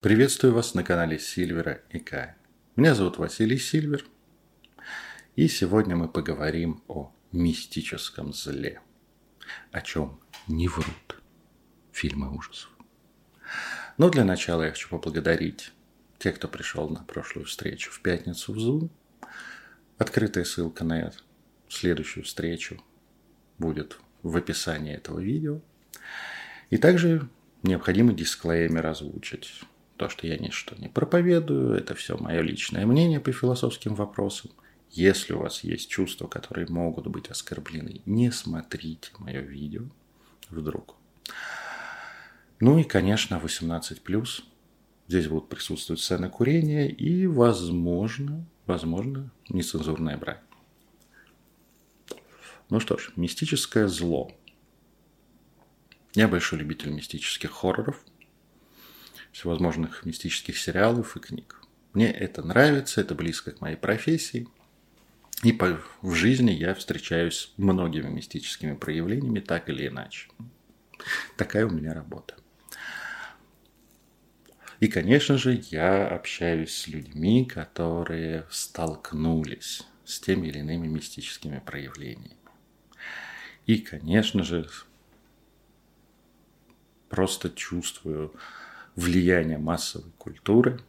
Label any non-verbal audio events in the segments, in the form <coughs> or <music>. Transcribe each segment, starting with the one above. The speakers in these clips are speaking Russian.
Приветствую вас на канале Сильвера и Кай. Меня зовут Василий Сильвер, и сегодня мы поговорим о мистическом зле, о чем не врут фильмы ужасов. Но для начала я хочу поблагодарить тех, кто пришел на прошлую встречу в пятницу в Zoom. Открытая ссылка на следующую встречу будет в описании этого видео. И также необходимо дисклеймер озвучить то, что я ничто не проповедую, это все мое личное мнение по философским вопросам. Если у вас есть чувства, которые могут быть оскорблены, не смотрите мое видео вдруг. Ну и, конечно, 18+. Здесь будут присутствовать сцены курения и, возможно, возможно, нецензурная брань. Ну что ж, мистическое зло. Я большой любитель мистических хорроров – всевозможных мистических сериалов и книг. Мне это нравится, это близко к моей профессии. И по, в жизни я встречаюсь с многими мистическими проявлениями, так или иначе. Такая у меня работа. И, конечно же, я общаюсь с людьми, которые столкнулись с теми или иными мистическими проявлениями. И, конечно же, просто чувствую влияние массовой культуры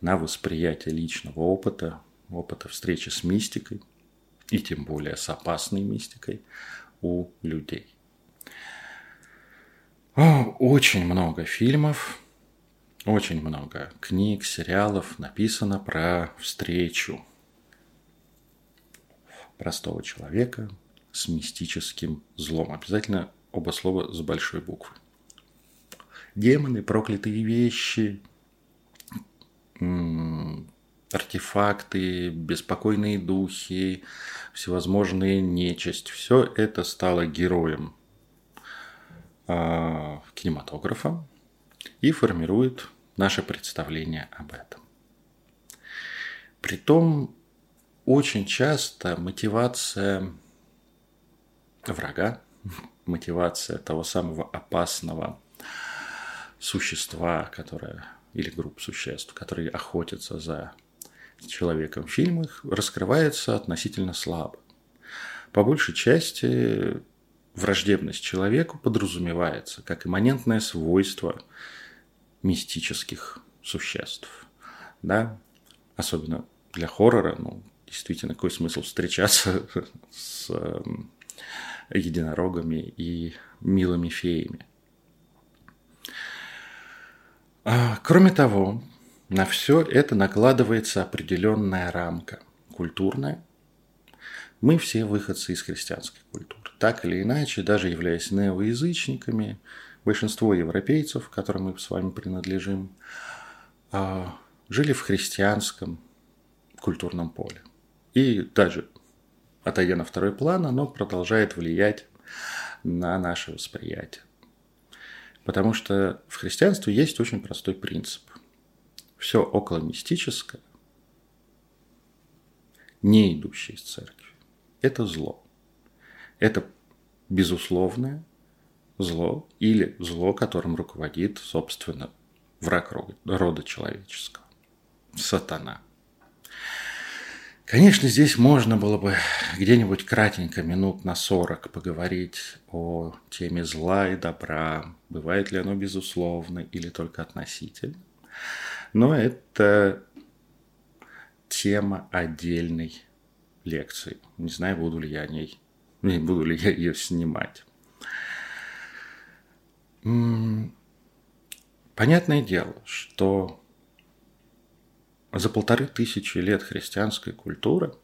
на восприятие личного опыта, опыта встречи с мистикой, и тем более с опасной мистикой у людей. Очень много фильмов, очень много книг, сериалов написано про встречу простого человека с мистическим злом. Обязательно оба слова с большой буквы демоны, проклятые вещи, артефакты, беспокойные духи, всевозможные нечисть. Все это стало героем э, кинематографа и формирует наше представление об этом. Притом очень часто мотивация врага, <laughs> мотивация того самого опасного существа, которое, или групп существ, которые охотятся за человеком в фильмах, раскрывается относительно слабо. По большей части враждебность человеку подразумевается как имманентное свойство мистических существ. Да? Особенно для хоррора, ну, действительно, какой смысл встречаться <laughs> с единорогами и милыми феями. А, кроме того, на все это накладывается определенная рамка культурная. Мы все выходцы из христианской культуры. Так или иначе, даже являясь неоязычниками, большинство европейцев, которым мы с вами принадлежим, а, жили в христианском культурном поле. И даже отойдя на второй план, оно продолжает влиять на наше восприятие. Потому что в христианстве есть очень простой принцип. Все около мистическое, не идущее из церкви, это зло. Это безусловное зло или зло, которым руководит, собственно, враг рода человеческого. Сатана – Конечно, здесь можно было бы где-нибудь кратенько, минут на 40, поговорить о теме зла и добра, бывает ли оно безусловно или только относительно. Но это тема отдельной лекции. Не знаю, буду ли я о ней, не буду ли я ее снимать. Понятное дело, что за полторы тысячи лет христианской культуры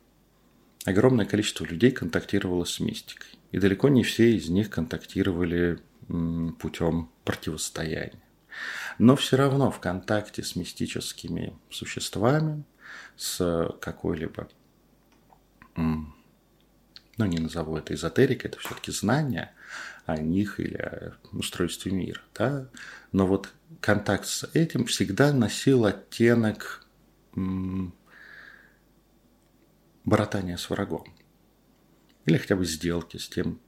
огромное количество людей контактировало с мистикой. И далеко не все из них контактировали путем противостояния. Но все равно в контакте с мистическими существами, с какой-либо, ну не назову это эзотерикой, это все-таки знание о них или о устройстве мира. Да? Но вот контакт с этим всегда носил оттенок братания с врагом. Или хотя бы сделки с тем,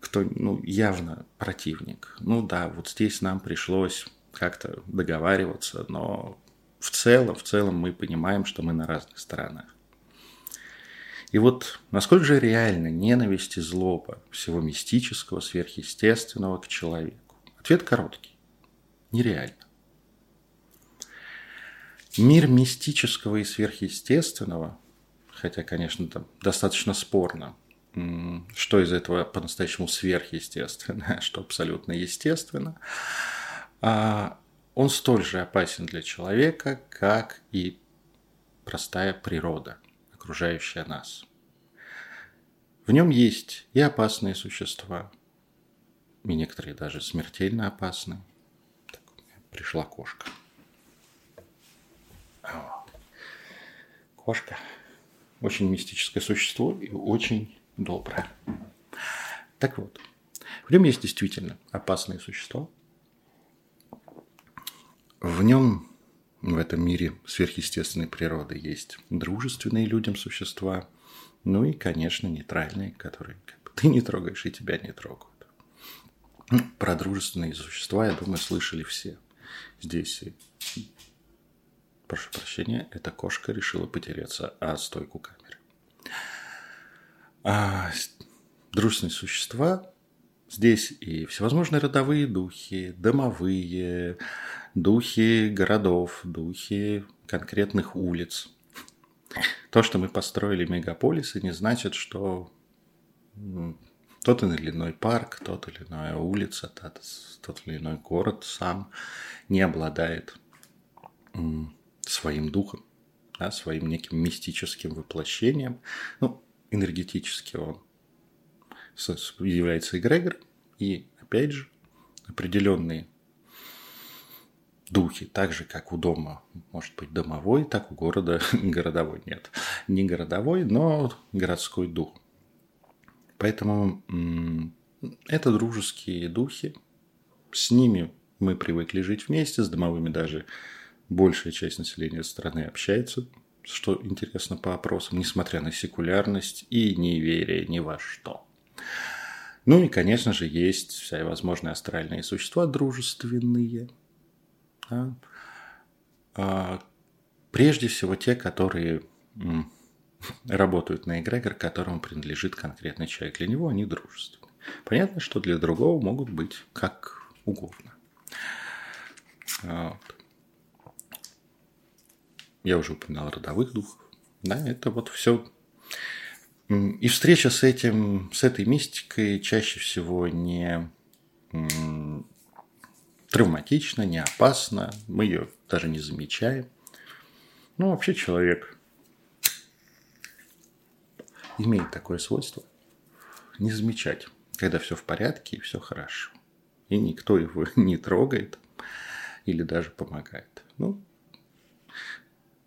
кто ну, явно противник. Ну да, вот здесь нам пришлось как-то договариваться, но в целом, в целом мы понимаем, что мы на разных сторонах. И вот насколько же реально ненависть и злоба всего мистического, сверхъестественного к человеку? Ответ короткий. Нереально. Мир мистического и сверхъестественного, хотя, конечно, там достаточно спорно, что из этого по-настоящему сверхъестественно, <laughs> что абсолютно естественно, а, он столь же опасен для человека, как и простая природа, окружающая нас. В нем есть и опасные существа, и некоторые даже смертельно опасны. Так, пришла кошка. Кошка. Очень мистическое существо и очень доброе. Так вот, в нем есть действительно опасные существа. В нем, в этом мире сверхъестественной природы, есть дружественные людям существа, ну и, конечно, нейтральные, которые как бы, ты не трогаешь и тебя не трогают. Про дружественные существа, я думаю, слышали все. Здесь и прошу прощения, эта кошка решила потереться о стойку камеры. А дружественные существа здесь и всевозможные родовые духи, домовые, духи городов, духи конкретных улиц. То, что мы построили мегаполисы, не значит, что тот или иной парк, тот или иная улица, тот, тот или иной город сам не обладает своим духом, да, своим неким мистическим воплощением. Ну, энергетически он является эгрегор, и, опять же, определенные духи, так же, как у дома может быть домовой, так у города <laughs> городовой нет. Не городовой, но городской дух. Поэтому это дружеские духи. С ними мы привыкли жить вместе, с домовыми даже большая часть населения страны общается, что интересно по опросам, несмотря на секулярность и неверие ни во что. Ну и, конечно же, есть всевозможные астральные существа дружественные. Да? А, прежде всего те, которые <laughs> работают на эгрегор, которому принадлежит конкретный человек. Для него они дружественны. Понятно, что для другого могут быть как угодно. Вот. Я уже упоминал родовых духов. Да, это вот все. И встреча с этим, с этой мистикой чаще всего не травматична, не опасна. Мы ее даже не замечаем. Ну, вообще человек имеет такое свойство не замечать, когда все в порядке и все хорошо. И никто его <laughs> не трогает или даже помогает. Ну,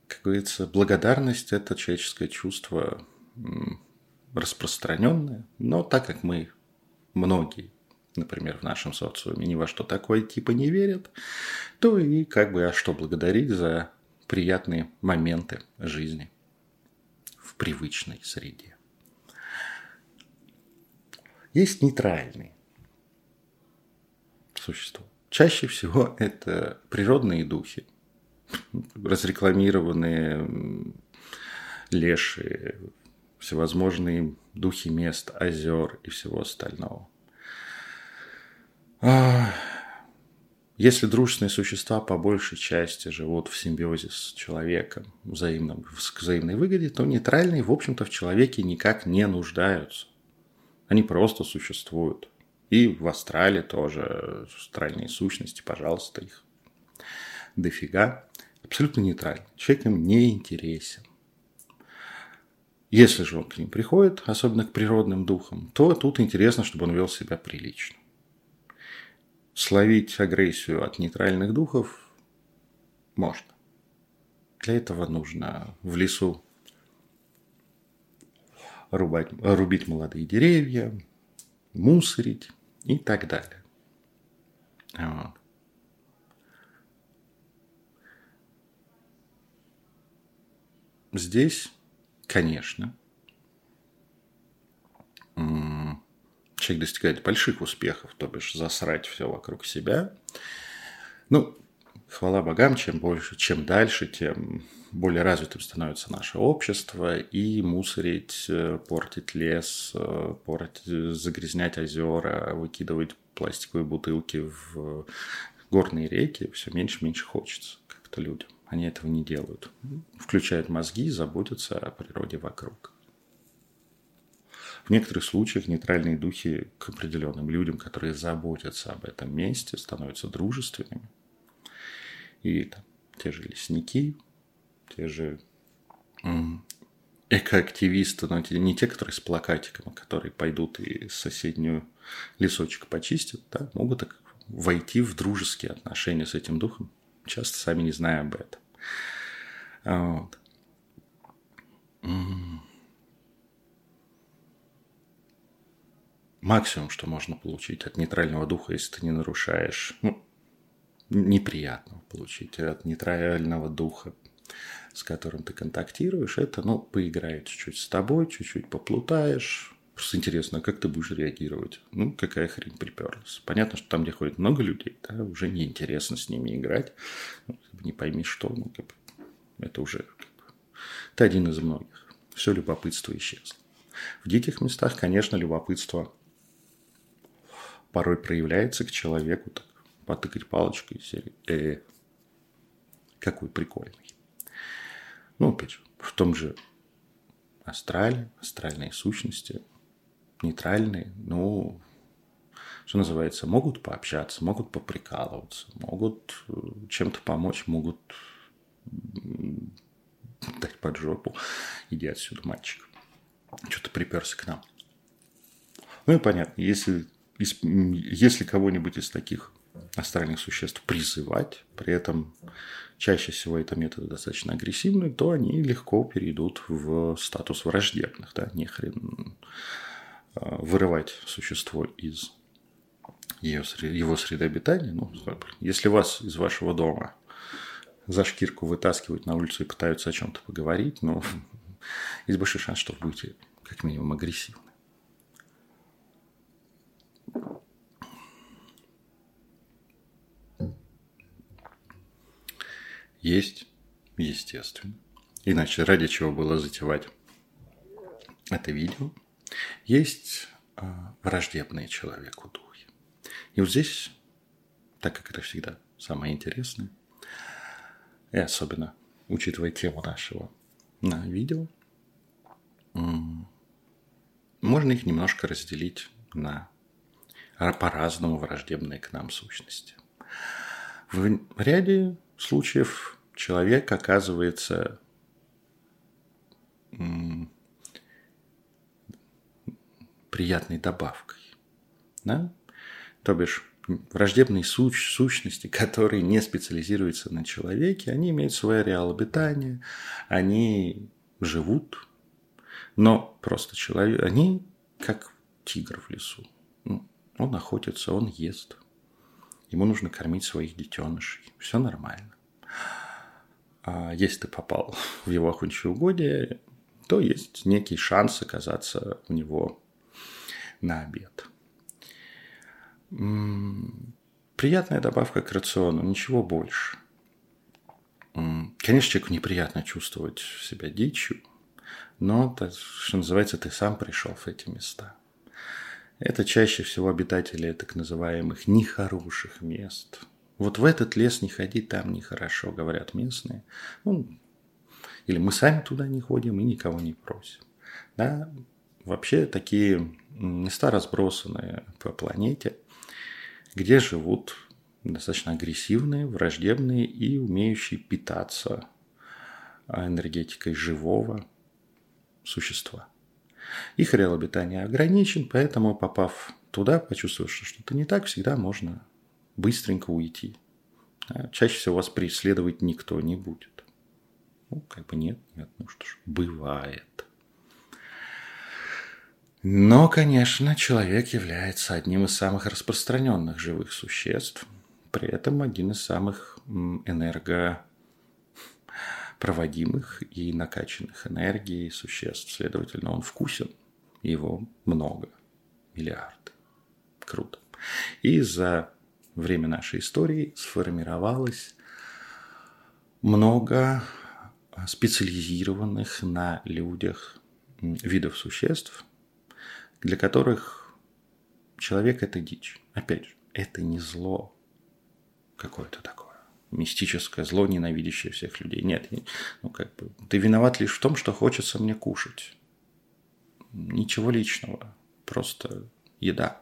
как говорится, благодарность – это человеческое чувство распространенное, но так как мы многие, например, в нашем социуме ни во что такое типа не верят, то и как бы, а что благодарить за приятные моменты жизни в привычной среде. Есть нейтральные существа. Чаще всего это природные духи – разрекламированные леши, всевозможные духи мест, озер и всего остального. А, если дружественные существа по большей части живут в симбиозе с человеком, взаимном, к взаимной выгоде, то нейтральные, в общем-то, в человеке никак не нуждаются. Они просто существуют. И в астрале тоже астральные сущности, пожалуйста, их дофига абсолютно нейтральный. Человек им не интересен. Если же он к ним приходит, особенно к природным духам, то тут интересно, чтобы он вел себя прилично. Словить агрессию от нейтральных духов можно. Для этого нужно в лесу рубать, рубить молодые деревья, мусорить и так далее. Вот. Здесь, конечно, человек достигает больших успехов, то бишь засрать все вокруг себя. Ну, хвала богам, чем больше, чем дальше, тем более развитым становится наше общество, и мусорить, э, портить лес, э, портить, загрязнять озера, выкидывать пластиковые бутылки в горные реки все меньше и меньше хочется как-то людям. Они этого не делают. Включают мозги и заботятся о природе вокруг. В некоторых случаях нейтральные духи к определенным людям, которые заботятся об этом месте, становятся дружественными. И там, те же лесники, те же экоактивисты, но не те, которые с плакатиком, а которые пойдут и соседнюю лесочек почистят, да, могут войти в дружеские отношения с этим духом, часто сами не зная об этом. Вот. Максимум, что можно получить от нейтрального духа, если ты не нарушаешь, ну, неприятного получить от нейтрального духа, с которым ты контактируешь, это, ну, поиграет чуть-чуть с тобой, чуть-чуть поплутаешь, Просто интересно, как ты будешь реагировать? Ну, какая хрень приперлась. Понятно, что там, где ходит много людей, да, уже неинтересно с ними играть. Ну, не пойми, что. Ну, как бы, это уже как бы, ты один из многих. Все любопытство исчезло. В диких местах, конечно, любопытство порой проявляется к человеку, так, потыкать палочкой серии э, какой прикольный. Ну, опять же, в том же астрале, астральные сущности – нейтральные, ну, что называется, могут пообщаться, могут поприкалываться, могут э, чем-то помочь, могут дать под жопу. Иди отсюда, мальчик. Что-то приперся к нам. Ну и понятно, если, если кого-нибудь из таких астральных существ призывать, при этом чаще всего это методы достаточно агрессивные, то они легко перейдут в статус враждебных. Да? Не хрен Э, вырывать существо из ее, его среды обитания. Ну, если вас из вашего дома за шкирку вытаскивают на улицу и пытаются о чем-то поговорить, ну, <laughs> есть большой шанс, что вы будете как минимум агрессивны. Есть, естественно. Иначе ради чего было затевать это видео – есть а, враждебные человеку духи. И вот здесь, так как это всегда самое интересное, и особенно учитывая тему нашего на видео, можно их немножко разделить на по-разному враждебные к нам сущности. В ряде случаев человек оказывается приятной добавкой. Да? То бишь, враждебные суч, сущности, которые не специализируются на человеке, они имеют свое реал обитания, они живут, но просто человек, они как тигр в лесу. Ну, он охотится, он ест. Ему нужно кормить своих детенышей. Все нормально. А если ты попал <laughs> в его охотничье угодье, то есть некий шанс оказаться у него на обед. Приятная добавка к рациону, ничего больше. Конечно, человеку неприятно чувствовать себя дичью, но, что называется, ты сам пришел в эти места. Это чаще всего обитатели так называемых нехороших мест. Вот в этот лес не ходи, там нехорошо, говорят местные. Ну, или мы сами туда не ходим и никого не просим. Да? Вообще такие места разбросанные по планете, где живут достаточно агрессивные, враждебные и умеющие питаться энергетикой живого существа. Их реал обитания ограничен, поэтому, попав туда, почувствовав, что что-то не так, всегда можно быстренько уйти. Чаще всего вас преследовать никто не будет. Ну, как бы нет, нет, ну что ж, бывает. Но, конечно, человек является одним из самых распространенных живых существ, при этом один из самых энергопроводимых и накачанных энергией существ. Следовательно, он вкусен, его много, миллиарды. Круто. И за время нашей истории сформировалось много специализированных на людях видов существ, для которых человек – это дичь. Опять же, это не зло какое-то такое мистическое зло, ненавидящее всех людей. Нет, ну как бы ты виноват лишь в том, что хочется мне кушать. Ничего личного, просто еда.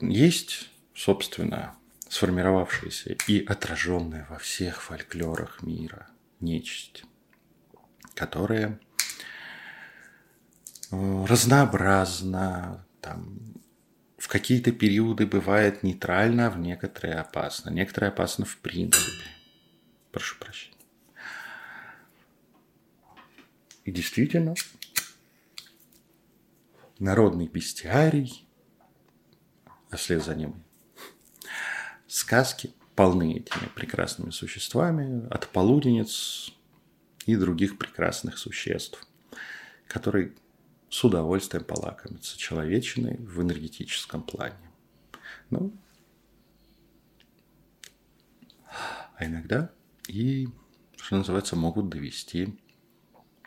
Есть, собственно, сформировавшаяся и отраженная во всех фольклорах мира нечисть, которая э, разнообразна, там, в какие-то периоды бывает нейтрально, а в некоторые опасно. Некоторые опасно в принципе. Прошу прощения. И действительно, народный бестиарий, а вслед за ним сказки полны этими прекрасными существами, от полуденец и других прекрасных существ, которые с удовольствием полакомятся человечиной в энергетическом плане. Ну, а иногда и, что называется, могут довести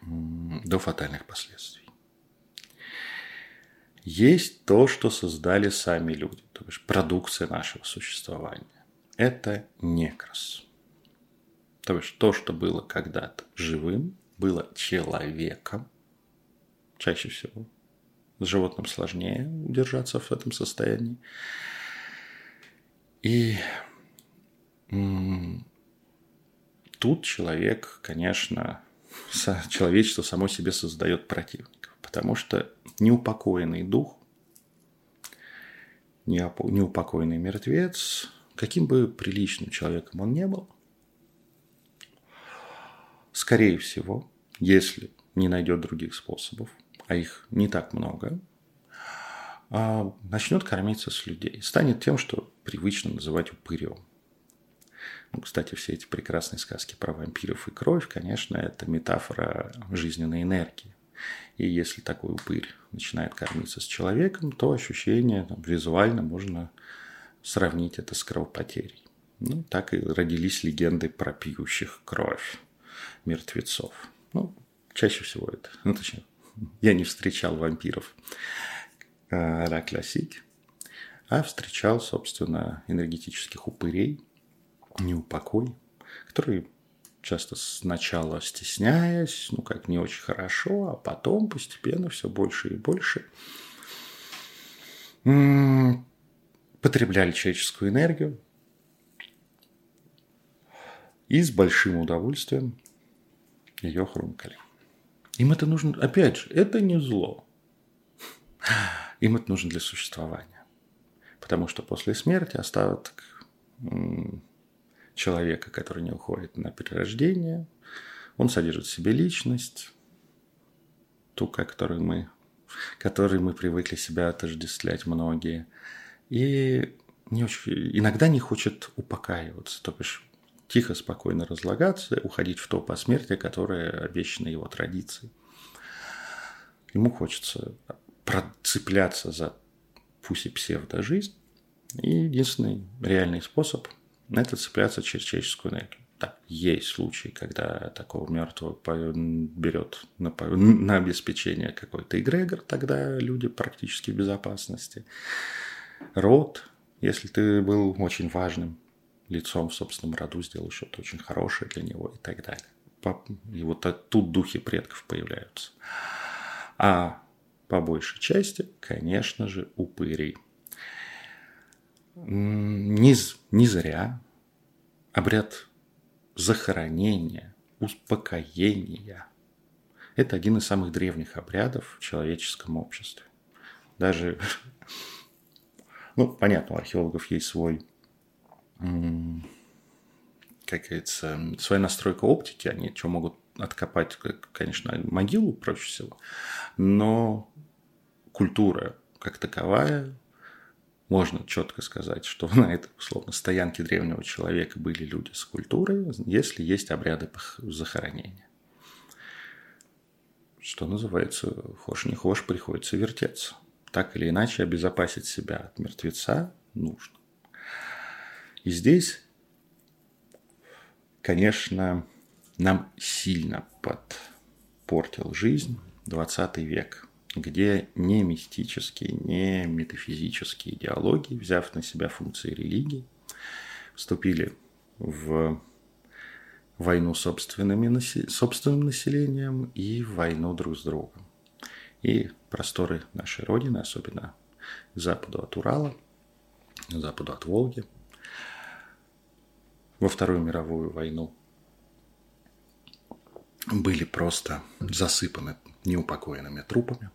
до фатальных последствий. Есть то, что создали сами люди, то есть продукция нашего существования. Это некрос. То есть то, что было когда-то живым, было человеком, чаще всего. С животным сложнее удержаться в этом состоянии. И тут человек, конечно, человечество само себе создает противников, потому что неупокоенный дух, неупокоенный мертвец, каким бы приличным человеком он не был, скорее всего, если не найдет других способов, а их не так много, а начнет кормиться с людей. Станет тем, что привычно называть упырем. Ну, кстати, все эти прекрасные сказки про вампиров и кровь, конечно, это метафора жизненной энергии. И если такой упырь начинает кормиться с человеком, то ощущение там, визуально можно сравнить это с кровопотерей. Ну, так и родились легенды про пьющих кровь мертвецов. Ну, чаще всего это, ну, точнее, я не встречал вампиров а классик, а встречал, собственно, энергетических упырей, неупокой, которые часто сначала стесняясь, ну как не очень хорошо, а потом постепенно все больше и больше потребляли человеческую энергию и с большим удовольствием ее хрумкали. Им это нужно, опять же, это не зло. Им это нужно для существования. Потому что после смерти остаток человека, который не уходит на перерождение, он содержит в себе личность, ту, которую мы, которой мы привыкли себя отождествлять многие. И не очень, иногда не хочет упокаиваться, то бишь тихо, спокойно разлагаться, уходить в то посмертие, которое обещано его традицией. Ему хочется процепляться за пусть и псевдожизнь, и единственный реальный способ – это цепляться через человеческую энергию. Так, есть случаи, когда такого мертвого берет на, на обеспечение какой-то эгрегор, тогда люди практически в безопасности. Род, если ты был очень важным лицом в собственном роду сделал что-то очень хорошее для него и так далее. И вот тут духи предков появляются. А по большей части, конечно же, упырей. Не, не зря обряд захоронения, успокоения – это один из самых древних обрядов в человеческом обществе. Даже, <laughs> ну, понятно, у археологов есть свой как говорится, своя настройка оптики, они что могут откопать, конечно, могилу проще всего, но культура как таковая, можно четко сказать, что на этой, условно, стоянке древнего человека были люди с культурой, если есть обряды захоронения. Что называется, хошь не хошь, приходится вертеться. так или иначе обезопасить себя от мертвеца нужно. И здесь, конечно, нам сильно подпортил жизнь 20 век, где не мистические, не метафизические идеологии, взяв на себя функции религии, вступили в войну собственными, собственным населением и войну друг с другом. И просторы нашей Родины, особенно западу от Урала, западу от Волги, во Вторую мировую войну были просто засыпаны неупокоенными трупами.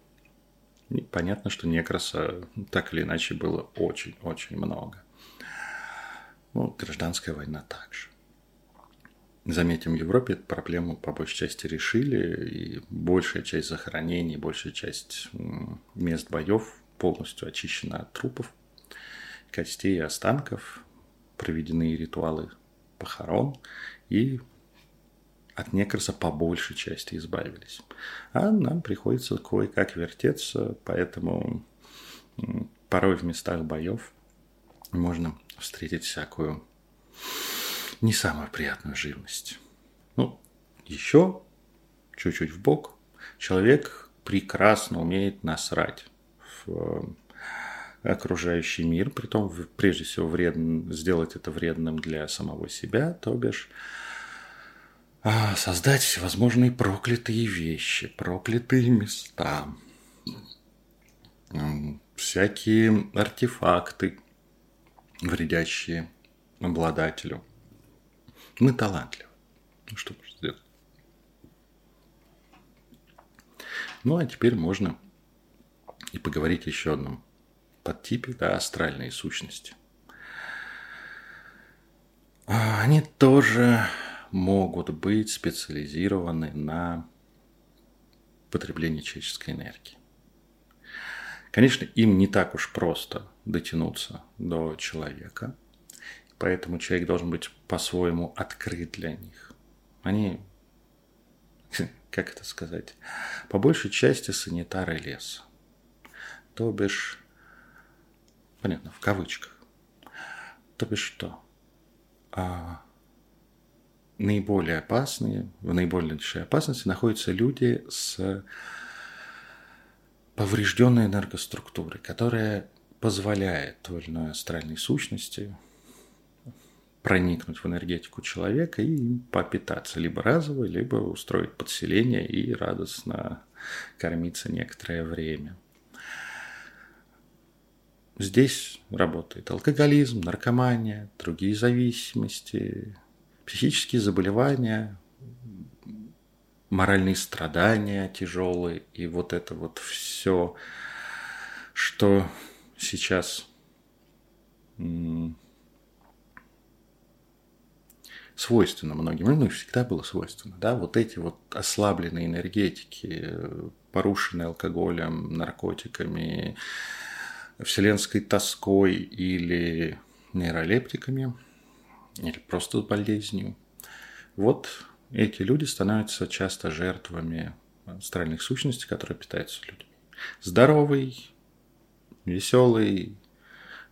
И понятно, что некраса так или иначе было очень-очень много. Ну, гражданская война также. Заметим, в Европе эту проблему по большей части решили, и большая часть захоронений, большая часть мест боев полностью очищена от трупов, костей и останков, проведены ритуалы похорон, и от некроса по большей части избавились. А нам приходится кое-как вертеться, поэтому порой в местах боев можно встретить всякую не самую приятную живность. Ну, еще чуть-чуть в бок. Человек прекрасно умеет насрать в окружающий мир, при том, прежде всего, вредно, сделать это вредным для самого себя, то бишь а, создать всевозможные проклятые вещи, проклятые места, всякие артефакты, вредящие обладателю. Мы талантливы. Ну, что можно сделать? Ну, а теперь можно и поговорить еще одном подтипе, да, астральные сущности. А, они тоже могут быть специализированы на потреблении человеческой энергии. Конечно, им не так уж просто дотянуться до человека, поэтому человек должен быть по-своему открыт для них. Они, <laughs> как это сказать, по большей части санитары леса. То бишь, понятно, в кавычках. То бишь что? А, наиболее опасные, в наибольшей опасности находятся люди с поврежденной энергоструктурой, которая позволяет той или иной астральной сущности проникнуть в энергетику человека и попитаться либо разово, либо устроить подселение и радостно кормиться некоторое время. Здесь работает алкоголизм, наркомания, другие зависимости, психические заболевания, моральные страдания тяжелые, и вот это вот все, что сейчас свойственно многим, ну, всегда было свойственно, да, вот эти вот ослабленные энергетики, порушенные алкоголем, наркотиками, вселенской тоской или нейролептиками – или просто болезнью. Вот эти люди становятся часто жертвами астральных сущностей, которые питаются людьми. Здоровый, веселый,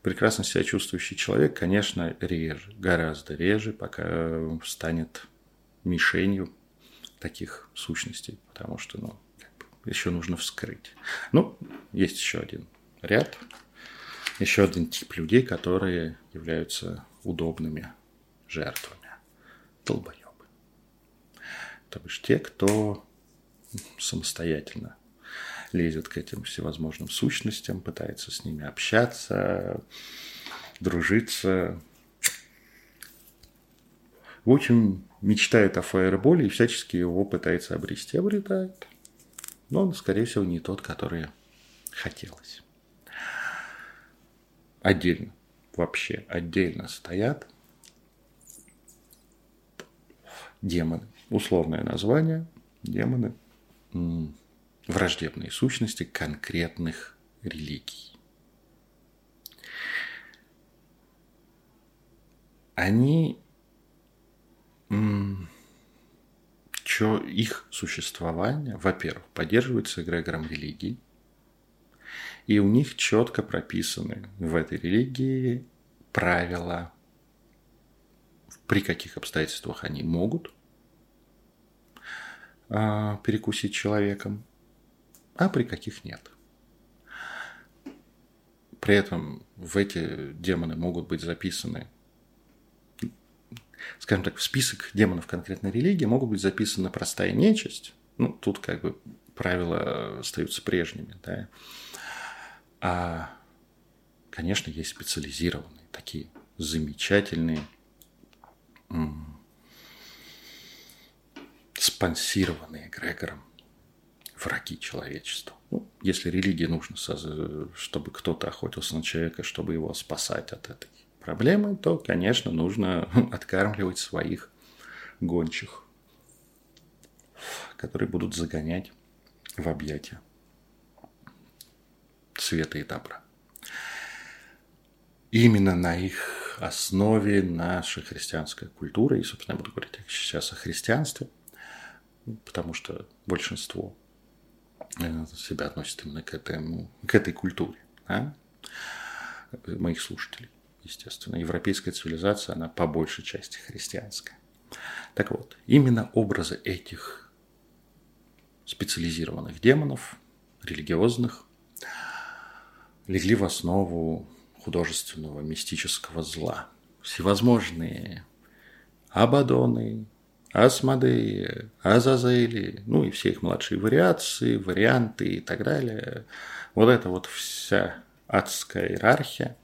прекрасно себя чувствующий человек, конечно, реже, гораздо реже, пока станет мишенью таких сущностей, потому что, ну, еще нужно вскрыть. Ну, есть еще один ряд, еще один тип людей, которые являются удобными жертвами. Долбоебы. То бишь те, кто самостоятельно лезет к этим всевозможным сущностям, пытается с ними общаться, дружиться. В общем, мечтает о фаерболе и всячески его пытается обрести. Обретает. Но он, скорее всего, не тот, который хотелось. Отдельно, вообще отдельно стоят демоны. Условное название – демоны – враждебные сущности конкретных религий. Они что их существование, во-первых, поддерживается эгрегором религии, И у них четко прописаны в этой религии правила, при каких обстоятельствах они могут а, перекусить человеком, а при каких нет. При этом в эти демоны могут быть записаны, скажем так, в список демонов конкретной религии могут быть записаны простая нечисть. Ну, тут как бы правила остаются прежними, да. А, конечно, есть специализированные, такие замечательные, спонсированные Грегором враги человечества. Ну, если религии нужно, чтобы кто-то охотился на человека, чтобы его спасать от этой проблемы, то, конечно, нужно <laughs> откармливать своих гончих, которые будут загонять в объятия света и добра. Именно на их основе наша христианская культура, и, собственно, я буду говорить сейчас о христианстве, потому что большинство Э, себя относят именно к, этому, к этой культуре. Да? Моих слушателей, естественно. Европейская цивилизация, она по большей части христианская. Так вот, именно образы этих специализированных демонов, религиозных, легли в основу художественного мистического зла. Всевозможные Абадоны, Асмодеи, Азазели, ну и все их младшие вариации, варианты и так далее. Вот это вот вся адская иерархия,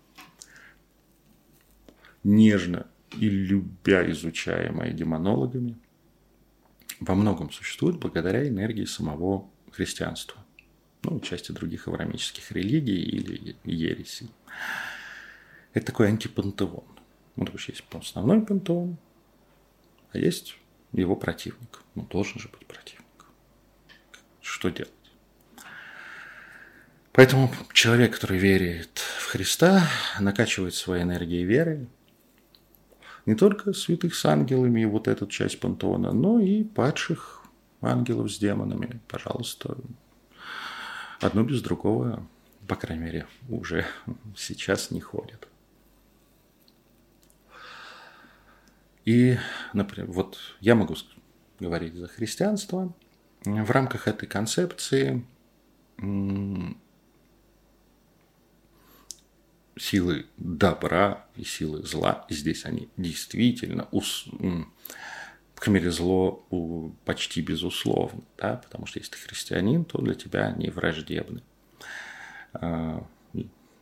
нежно и любя изучаемая демонологами, во многом существует благодаря энергии самого христианства, ну, части других аврамических религий или ересей. Это такой антипантеон. Ну, то есть есть основной пантеон, а есть его противник. Ну, должен же быть противник. Что делать? Поэтому человек, который верит в Христа, накачивает своей энергией веры не только святых с ангелами вот эту часть пантеона, но и падших ангелов с демонами. Пожалуйста, одно без другого, по крайней мере, уже сейчас не ходят. И, например, вот я могу говорить за христианство. В рамках этой концепции силы добра и силы зла, и здесь они действительно, ус, зло почти безусловно, да, потому что если ты христианин, то для тебя они враждебны. А,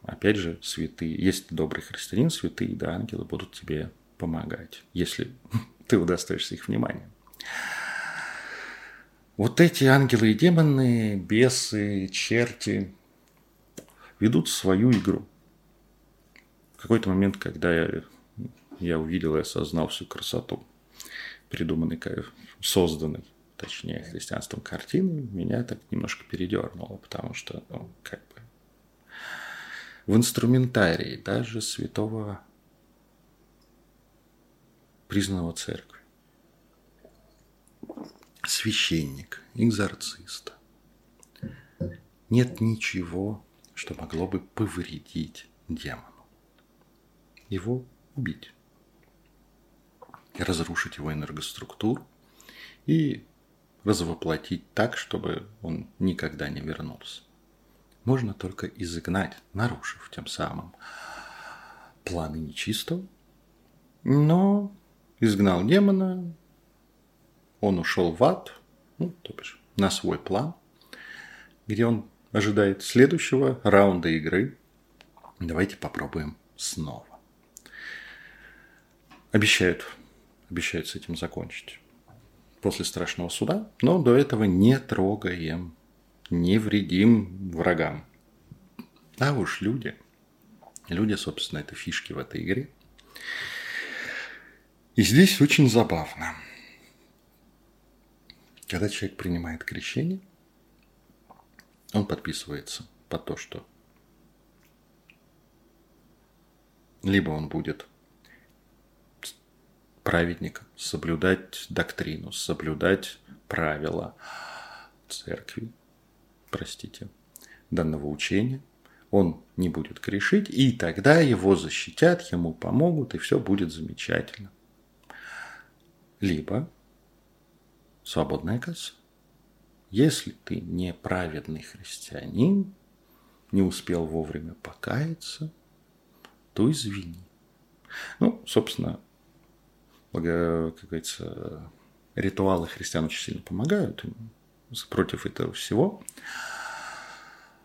опять же, святые, если ты добрый христианин, святые, да, ангелы будут тебе помогать, если <laughs> ты удостоишься их внимания. Вот эти ангелы и демоны, бесы, черти ведут свою игру. В какой-то момент, когда я, я увидел и осознал всю красоту придуманной, созданной, точнее, христианством картины, меня так немножко передернуло, потому что, ну, как бы, в инструментарии даже святого признанного церкви. Священник, экзорцист. Нет ничего, что могло бы повредить демону. Его убить. Разрушить его энергоструктуру и развоплотить так, чтобы он никогда не вернулся. Можно только изгнать, нарушив тем самым планы нечистого, но изгнал демона, он ушел в ад, ну, то бишь, на свой план, где он ожидает следующего раунда игры. Давайте попробуем снова. Обещают, обещают с этим закончить после страшного суда, но до этого не трогаем, не вредим врагам. А уж люди, люди, собственно, это фишки в этой игре. И здесь очень забавно. Когда человек принимает крещение, он подписывается под то, что либо он будет праведником, соблюдать доктрину, соблюдать правила церкви, простите, данного учения, он не будет грешить, и тогда его защитят, ему помогут, и все будет замечательно. Либо свободная касса. Если ты неправедный христианин, не успел вовремя покаяться, то извини. Ну, собственно, как говорится, ритуалы христиан очень сильно помогают против этого всего.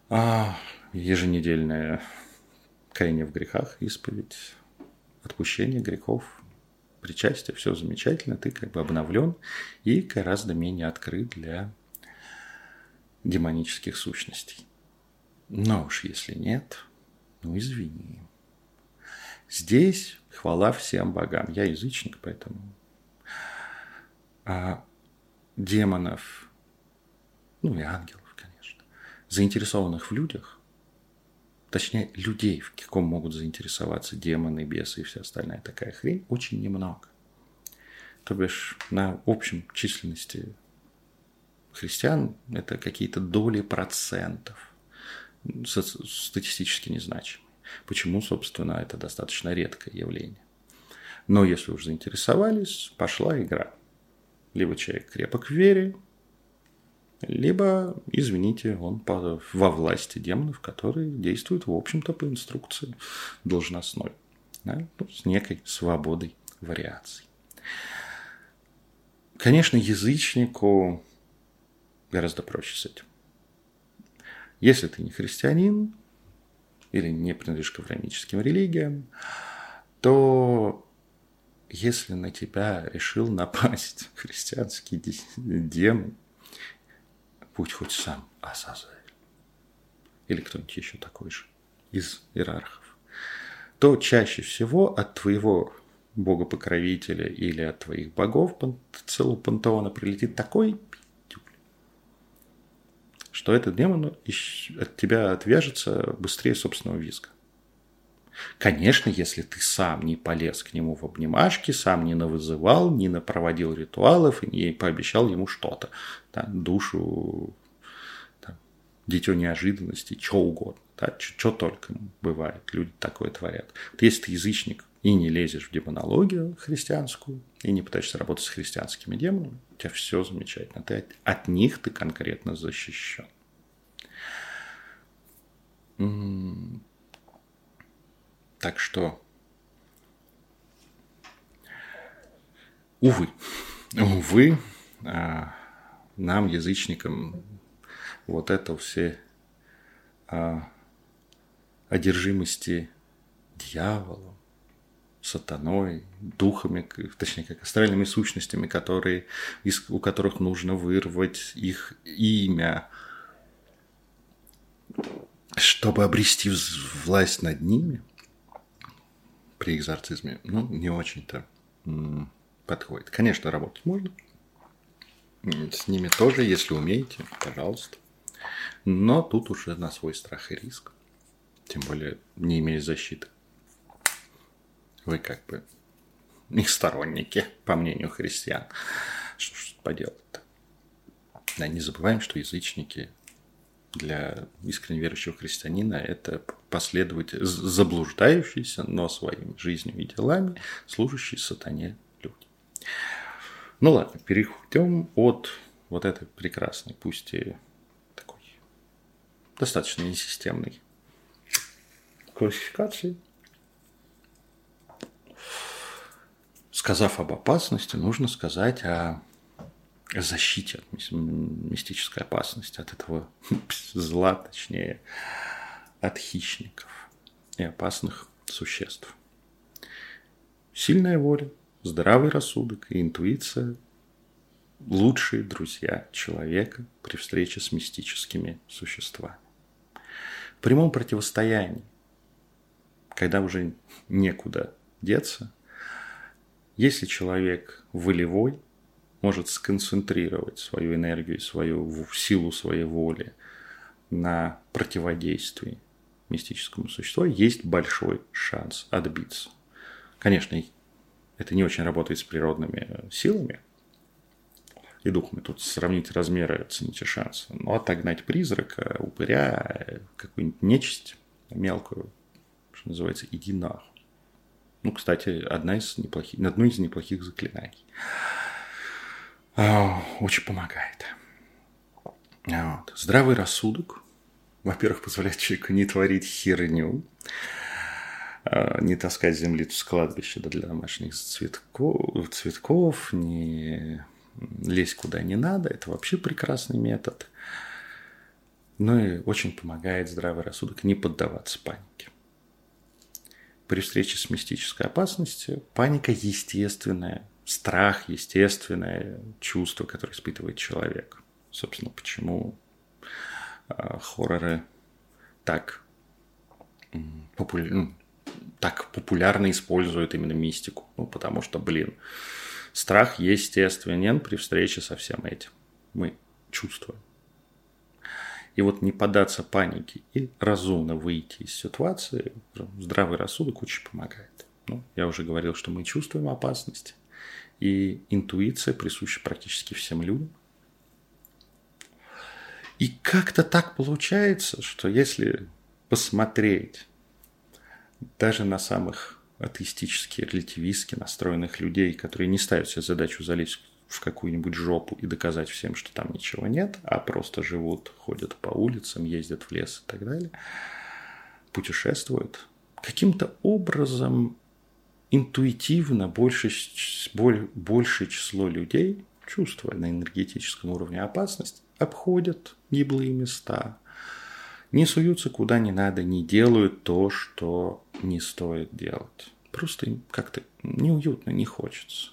А еженедельное каяние в грехах, исповедь, отпущение грехов, причастие, все замечательно, ты как бы обновлен и гораздо менее открыт для демонических сущностей. Но уж если нет, ну извини. Здесь хвала всем богам. Я язычник, поэтому а демонов, ну и ангелов, конечно, заинтересованных в людях, точнее людей, в каком могут заинтересоваться демоны, бесы и вся остальная такая хрень, очень немного. То бишь на общем численности христиан это какие-то доли процентов, статистически незначимые. Почему, собственно, это достаточно редкое явление. Но если уж заинтересовались, пошла игра. Либо человек крепок в вере, либо, извините, он во власти демонов, которые действуют, в общем-то, по инструкции должностной, да, ну, с некой свободой вариаций. Конечно, язычнику гораздо проще с этим. Если ты не христианин или не принадлежишь к авраамическим религиям, то если на тебя решил напасть <laughs> христианский демон, будь хоть сам Азазель или кто-нибудь еще такой же из иерархов, то чаще всего от твоего бога-покровителя или от твоих богов целого пантеона прилетит такой что этот демон от тебя отвяжется быстрее собственного визга. Конечно, если ты сам не полез к нему в обнимашки, сам не навызывал, не напроводил ритуалов и не пообещал ему что-то, да, душу, там, дитё неожиданности, что угодно, да, что только бывает, люди такое творят. Вот если ты язычник и не лезешь в демонологию христианскую, и не пытаешься работать с христианскими демонами, у тебя все замечательно. Ты от, них ты конкретно защищен. Так что, увы, увы, а, нам, язычникам, вот это все а, одержимости дьяволом, сатаной, духами, точнее, как астральными сущностями, которые, у которых нужно вырвать их имя, чтобы обрести власть над ними – при экзорцизме, ну, не очень-то подходит. Конечно, работать можно. С ними тоже, если умеете, пожалуйста. Но тут уже на свой страх и риск. Тем более, не имея защиты. Вы как бы их сторонники, по мнению христиан. Что ж поделать-то? Да, не забываем, что язычники для искренне верующего христианина это последователь, заблуждающийся, но своими жизнью и делами служащий сатане люди. Ну ладно, перейдем от вот этой прекрасной, пусть и такой достаточно несистемной классификации. Сказав об опасности, нужно сказать о защите от мистической опасности, от этого <laughs> зла, точнее, от хищников и опасных существ. Сильная воля, здравый рассудок и интуиция – лучшие друзья человека при встрече с мистическими существами. В прямом противостоянии, когда уже некуда деться, если человек волевой – может сконцентрировать свою энергию, свою силу своей воли на противодействии мистическому существу, есть большой шанс отбиться. Конечно, это не очень работает с природными силами и духами. Тут сравнить размеры, оцените шансы. Но отогнать призрака, упыря, какую-нибудь нечисть мелкую, что называется, иди нахуй. Ну, кстати, одна из неплохих, одно из неплохих заклинаний. А, очень помогает. Вот. Здравый рассудок, во-первых, позволяет человеку не творить херню, а, не таскать земли с кладбища для домашних цветков, цветков, не лезть куда не надо. Это вообще прекрасный метод. Ну и очень помогает здравый рассудок не поддаваться панике. При встрече с мистической опасностью паника естественная, страх естественное чувство, которое испытывает человек. Собственно, почему а, хорроры так, популя... ну, так популярно используют именно мистику. Ну, потому что, блин, страх естественен при встрече со всем этим. Мы чувствуем. И вот не поддаться панике и разумно выйти из ситуации, здравый рассудок очень помогает. Ну, я уже говорил, что мы чувствуем опасность, и интуиция присуща практически всем людям. И как-то так получается, что если посмотреть даже на самых атеистически, релятивистски настроенных людей, которые не ставят себе задачу залезть в какую-нибудь жопу и доказать всем, что там ничего нет, а просто живут, ходят по улицам, ездят в лес и так далее, путешествуют, каким-то образом интуитивно больше, большее число людей, чувствуя на энергетическом уровне опасность, обходят гиблые места, не суются куда не надо, не делают то, что не стоит делать. Просто им как-то неуютно, не хочется.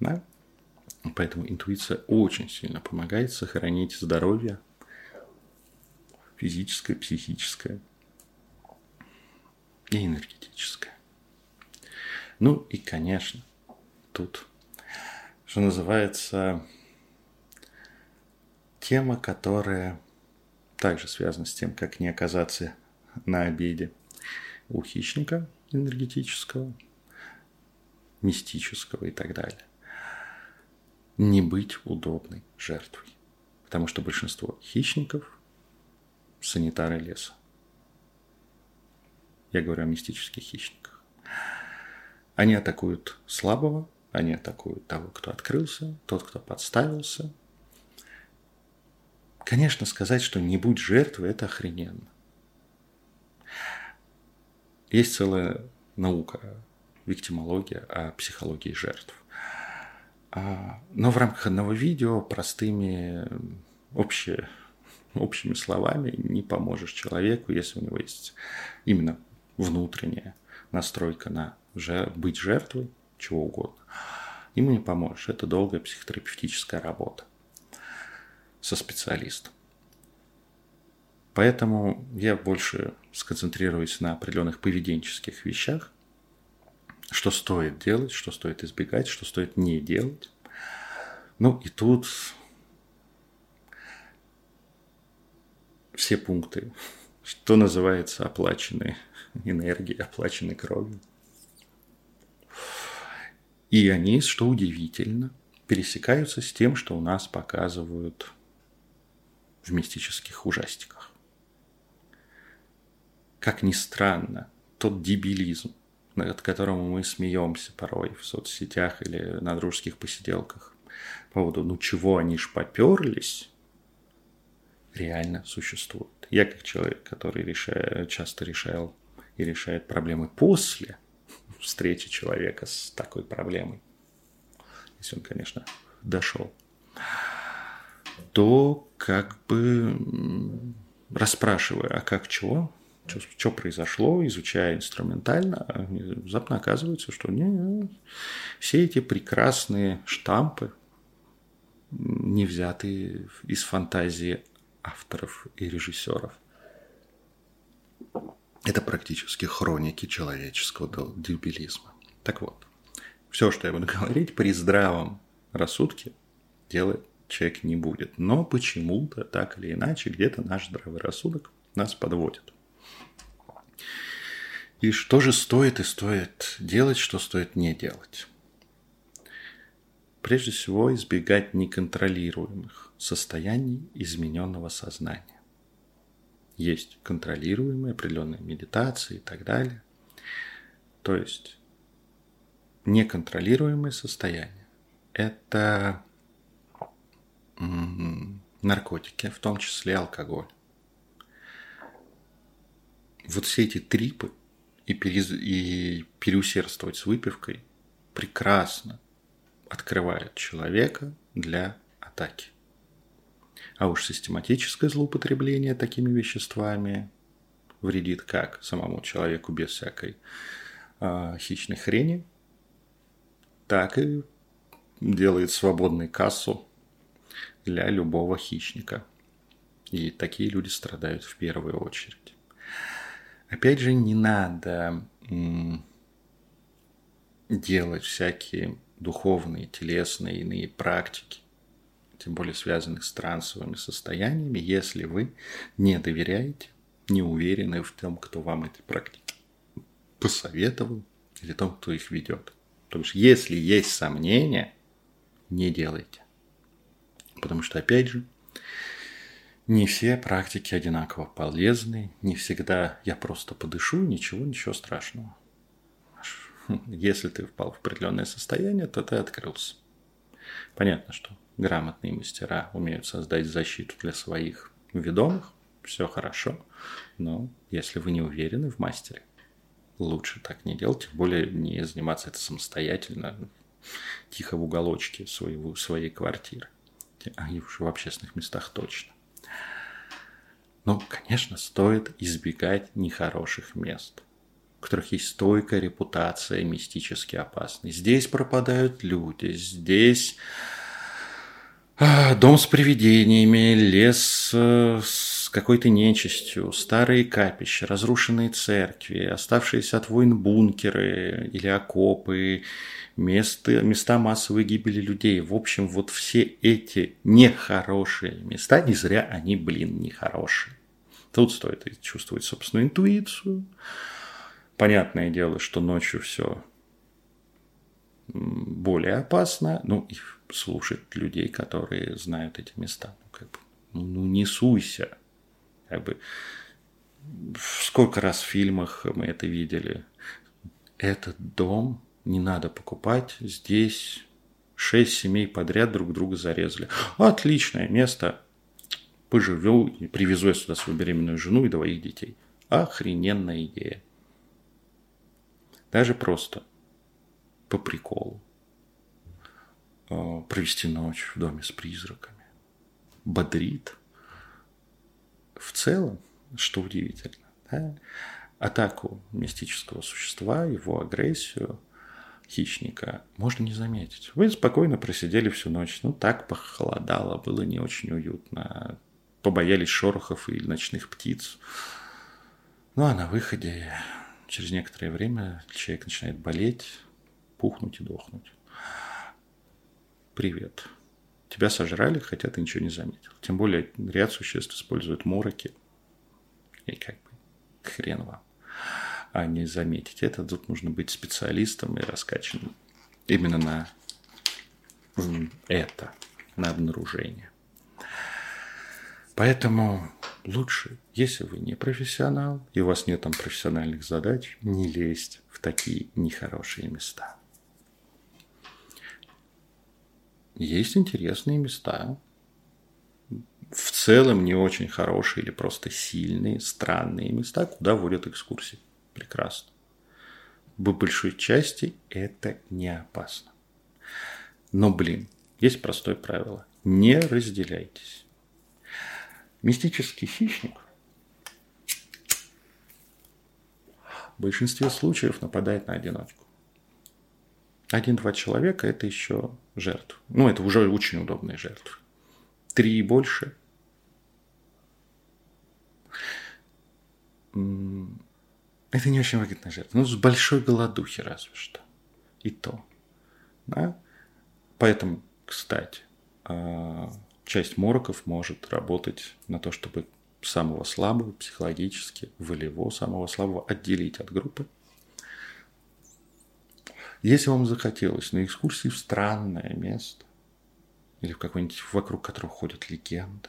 Да? Поэтому интуиция очень сильно помогает сохранить здоровье физическое, психическое и энергетическое. Ну и, конечно, тут, что называется, тема, которая также связана с тем, как не оказаться на обеде у хищника энергетического, мистического и так далее не быть удобной жертвой. Потому что большинство хищников – санитары леса. Я говорю о мистических хищниках. Они атакуют слабого, они атакуют того, кто открылся, тот, кто подставился. Конечно, сказать, что не будь жертвой – это охрененно. Есть целая наука, виктимология о психологии жертв. А, но в рамках одного видео простыми общие, <laughs> общими словами не поможешь человеку, если у него есть именно внутренняя настройка на быть жертвой чего угодно. Ему не поможешь. Это долгая психотерапевтическая работа со специалистом. Поэтому я больше сконцентрируюсь на определенных поведенческих вещах, что стоит делать, что стоит избегать, что стоит не делать. Ну и тут все пункты, что называется оплаченной энергией, оплаченной кровью. И они, что удивительно, пересекаются с тем, что у нас показывают в мистических ужастиках. Как ни странно, тот дебилизм, над которым мы смеемся порой в соцсетях или на дружеских посиделках. По поводу, ну чего они ж поперлись, реально существует. Я как человек, который решаю, часто решал и решает проблемы после встречи человека с такой проблемой, если он, конечно, дошел, то как бы расспрашиваю, а как чего, что, произошло, изучая инструментально, внезапно оказывается, что не, все эти прекрасные штампы не взяты из фантазии авторов и режиссеров. Это практически хроники человеческого дебилизма. Так вот, все, что я буду <laughs> говорить, при здравом рассудке делать человек не будет. Но почему-то, так или иначе, где-то наш здравый рассудок нас подводит. И что же стоит и стоит делать, что стоит не делать? Прежде всего, избегать неконтролируемых состояний измененного сознания. есть контролируемые определенные медитации и так далее. То есть неконтролируемые состояния – это наркотики, в том числе алкоголь. Вот все эти трипы и, перез... и переусердствовать с выпивкой прекрасно открывают человека для атаки. А уж систематическое злоупотребление такими веществами вредит как самому человеку без всякой э, хищной хрени, так и делает свободной кассу для любого хищника. И такие люди страдают в первую очередь. Опять же, не надо делать всякие духовные, телесные, иные практики, тем более связанных с трансовыми состояниями, если вы не доверяете, не уверены в том, кто вам эти практики посоветовал, или том, кто их ведет. Потому что если есть сомнения, не делайте. Потому что, опять же, не все практики одинаково полезны, не всегда я просто подышу, ничего, ничего страшного. Если ты впал в определенное состояние, то ты открылся. Понятно, что грамотные мастера умеют создать защиту для своих ведомых, все хорошо, но если вы не уверены в мастере, лучше так не делать, тем более не заниматься это самостоятельно, тихо в уголочке своего, своей квартиры, а уж в общественных местах точно. Но, конечно, стоит избегать нехороших мест, у которых есть стойкая репутация мистически опасной. Здесь пропадают люди, здесь а, дом с привидениями, лес э, с какой-то нечистью, старые капища, разрушенные церкви, оставшиеся от войн бункеры или окопы, места, места массовой гибели людей. В общем, вот все эти нехорошие места, не зря они, блин, нехорошие. Тут стоит чувствовать собственную интуицию. Понятное дело, что ночью все более опасно. Ну, и слушать людей, которые знают эти места. Ну, как бы, ну, ну не суйся. Как бы, сколько раз в фильмах мы это видели. Этот дом не надо покупать. Здесь шесть семей подряд друг друга зарезали. Отличное место поживу и привезу я сюда свою беременную жену и двоих детей. Охрененная идея. Даже просто по приколу. Э, провести ночь в доме с призраками. Бодрит. В целом, что удивительно, да? атаку мистического существа, его агрессию хищника можно не заметить. Вы спокойно просидели всю ночь. Ну, так похолодало, было не очень уютно побоялись шорохов и ночных птиц. Ну а на выходе через некоторое время человек начинает болеть, пухнуть и дохнуть. Привет. Тебя сожрали, хотя ты ничего не заметил. Тем более ряд существ используют мороки. И как бы хрен вам. А не заметить это, тут нужно быть специалистом и раскачанным именно на это, на обнаружение. Поэтому лучше, если вы не профессионал, и у вас нет там профессиональных задач, не лезть в такие нехорошие места. Есть интересные места, в целом не очень хорошие или просто сильные, странные места, куда водят экскурсии. Прекрасно. В большой части это не опасно. Но, блин, есть простое правило. Не разделяйтесь. Мистический хищник в большинстве случаев нападает на одиночку. Один-два человека – это еще жертв. Ну, это уже очень удобные жертвы. Три и больше – это не очень выгодная жертва. Ну, с большой голодухи разве что. И то. Да? Поэтому, кстати, а, часть мороков может работать на то, чтобы самого слабого психологически, волево, самого слабого отделить от группы. Если вам захотелось на экскурсии в странное место, или в какой-нибудь, вокруг которого ходят легенды,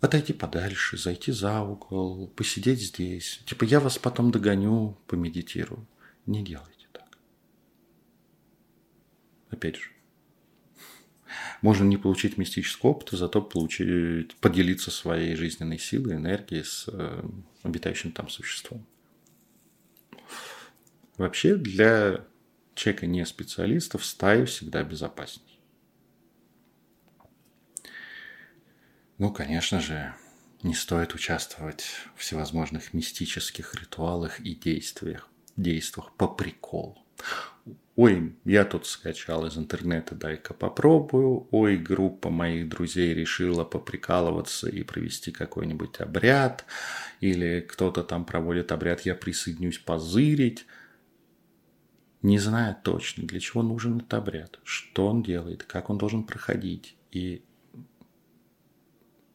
отойти подальше, зайти за угол, посидеть здесь. Типа я вас потом догоню, помедитирую. Не делайте так. Опять же, можно не получить мистического опыта, зато получить, поделиться своей жизненной силой, энергией с э, обитающим там существом. Вообще для человека не специалиста в стае всегда безопасней. Ну, конечно же, не стоит участвовать в всевозможных мистических ритуалах и действиях, действиях по приколу. Ой, я тут скачал из интернета, дай-ка попробую. Ой, группа моих друзей решила поприкалываться и провести какой-нибудь обряд. Или кто-то там проводит обряд, я присоединюсь позырить. Не зная точно, для чего нужен этот обряд, что он делает, как он должен проходить. И